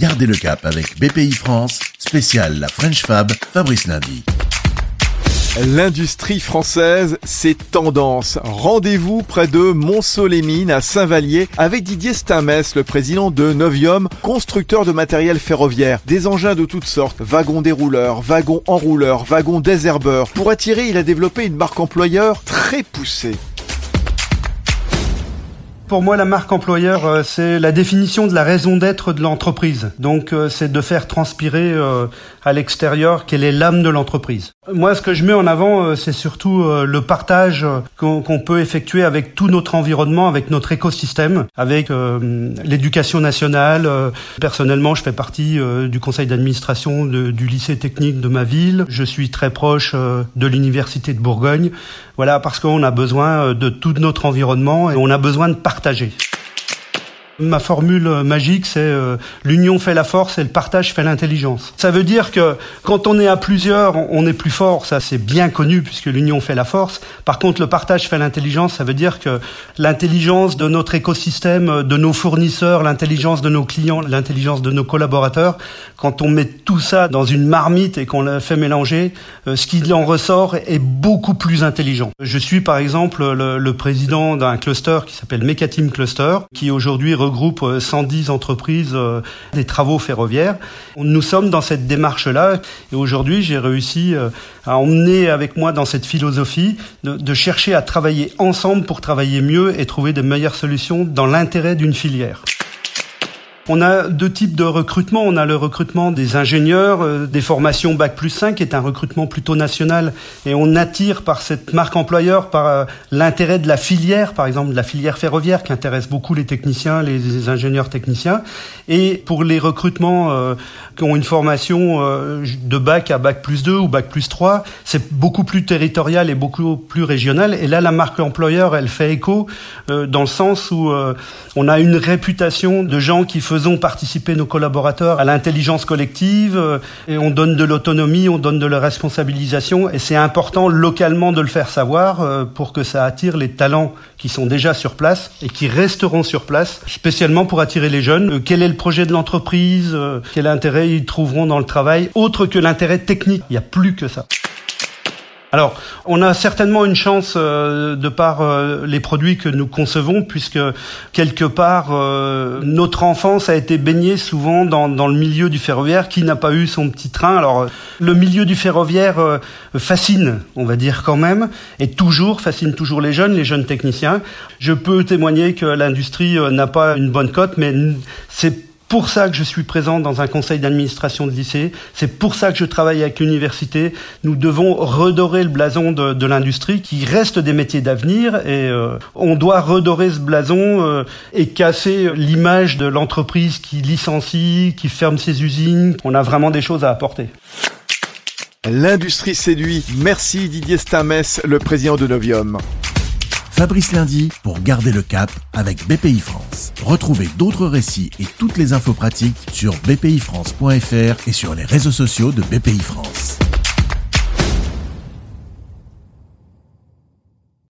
Gardez le cap avec BPI France, spécial la French Fab, Fabrice Lundi. L'industrie française, c'est tendance. Rendez-vous près de Mont-Solémine à Saint-Vallier avec Didier Stamès, le président de Novium, constructeur de matériel ferroviaire. Des engins de toutes sortes, wagons dérouleurs, wagons enrouleurs, wagons désherbeurs. Pour attirer, il a développé une marque employeur très poussée. Pour moi, la marque employeur, euh, c'est la définition de la raison d'être de l'entreprise. Donc, euh, c'est de faire transpirer euh, à l'extérieur quelle est l'âme de l'entreprise. Moi, ce que je mets en avant, c'est surtout le partage qu'on peut effectuer avec tout notre environnement, avec notre écosystème, avec l'éducation nationale. Personnellement, je fais partie du conseil d'administration du lycée technique de ma ville. Je suis très proche de l'université de Bourgogne. Voilà, parce qu'on a besoin de tout notre environnement et on a besoin de partager partager. Ma formule magique, c'est euh, l'union fait la force et le partage fait l'intelligence. Ça veut dire que quand on est à plusieurs, on est plus fort. Ça, c'est bien connu puisque l'union fait la force. Par contre, le partage fait l'intelligence. Ça veut dire que l'intelligence de notre écosystème, de nos fournisseurs, l'intelligence de nos clients, l'intelligence de nos collaborateurs, quand on met tout ça dans une marmite et qu'on le fait mélanger, euh, ce qui en ressort est beaucoup plus intelligent. Je suis par exemple le, le président d'un cluster qui s'appelle Mecatim Cluster, qui aujourd'hui 110 euh, entreprises euh, des travaux ferroviaires. Nous sommes dans cette démarche-là et aujourd'hui j'ai réussi euh, à emmener avec moi dans cette philosophie de chercher à travailler ensemble pour travailler mieux et trouver de meilleures solutions dans l'intérêt d'une filière. On a deux types de recrutement. On a le recrutement des ingénieurs, euh, des formations Bac plus 5, qui est un recrutement plutôt national. Et on attire par cette marque employeur, par euh, l'intérêt de la filière, par exemple de la filière ferroviaire, qui intéresse beaucoup les techniciens, les, ingénieurs techniciens. Et pour les recrutements euh, qui ont une formation de Bac à Bac plus 2 ou Bac plus 3, c'est beaucoup plus territorial et beaucoup plus régional. Et là, la marque employeur, elle fait écho dans le sens où on a une réputation de gens qui faisaient faisons participer nos collaborateurs à l'intelligence collective euh, et on donne de l'autonomie, on donne de la responsabilisation et c'est important localement de le faire savoir euh, pour que ça attire les talents qui sont déjà sur place et qui resteront sur place, spécialement pour attirer les jeunes. Euh, quel est le projet de l'entreprise? Quel intérêt ils trouveront dans le travail Autre que l'intérêt technique, il n'y a plus que ça. Alors, on a certainement une chance euh, de par euh, les produits que nous concevons, puisque quelque part, euh, notre enfance a été baignée souvent dans, dans, le milieu du ferroviaire, qui n'a pas eu son petit train. Alors, le milieu du ferroviaire fascine, on va dire quand même, et toujours fascine toujours les jeunes, les jeunes techniciens. Je peux témoigner que l'industrie n'a pas une bonne cote, mais c'est pour ça que je suis présent dans un conseil d'administration de lycée. C'est pour ça que je travaille avec l'université. Nous devons redorer le blason de, de l'industrie qui reste des métiers d'avenir et euh, on doit redorer ce blason euh, et casser l'image de l'entreprise qui licencie, qui ferme ses usines. On a vraiment des choses à apporter. L'industrie séduit. Merci Didier Stamès, le président de Novium. Fabrice Lundi pour garder le cap avec BPI France. Retrouvez d'autres récits et toutes les infos pratiques sur bpifrance.fr et sur les réseaux sociaux de BPI France.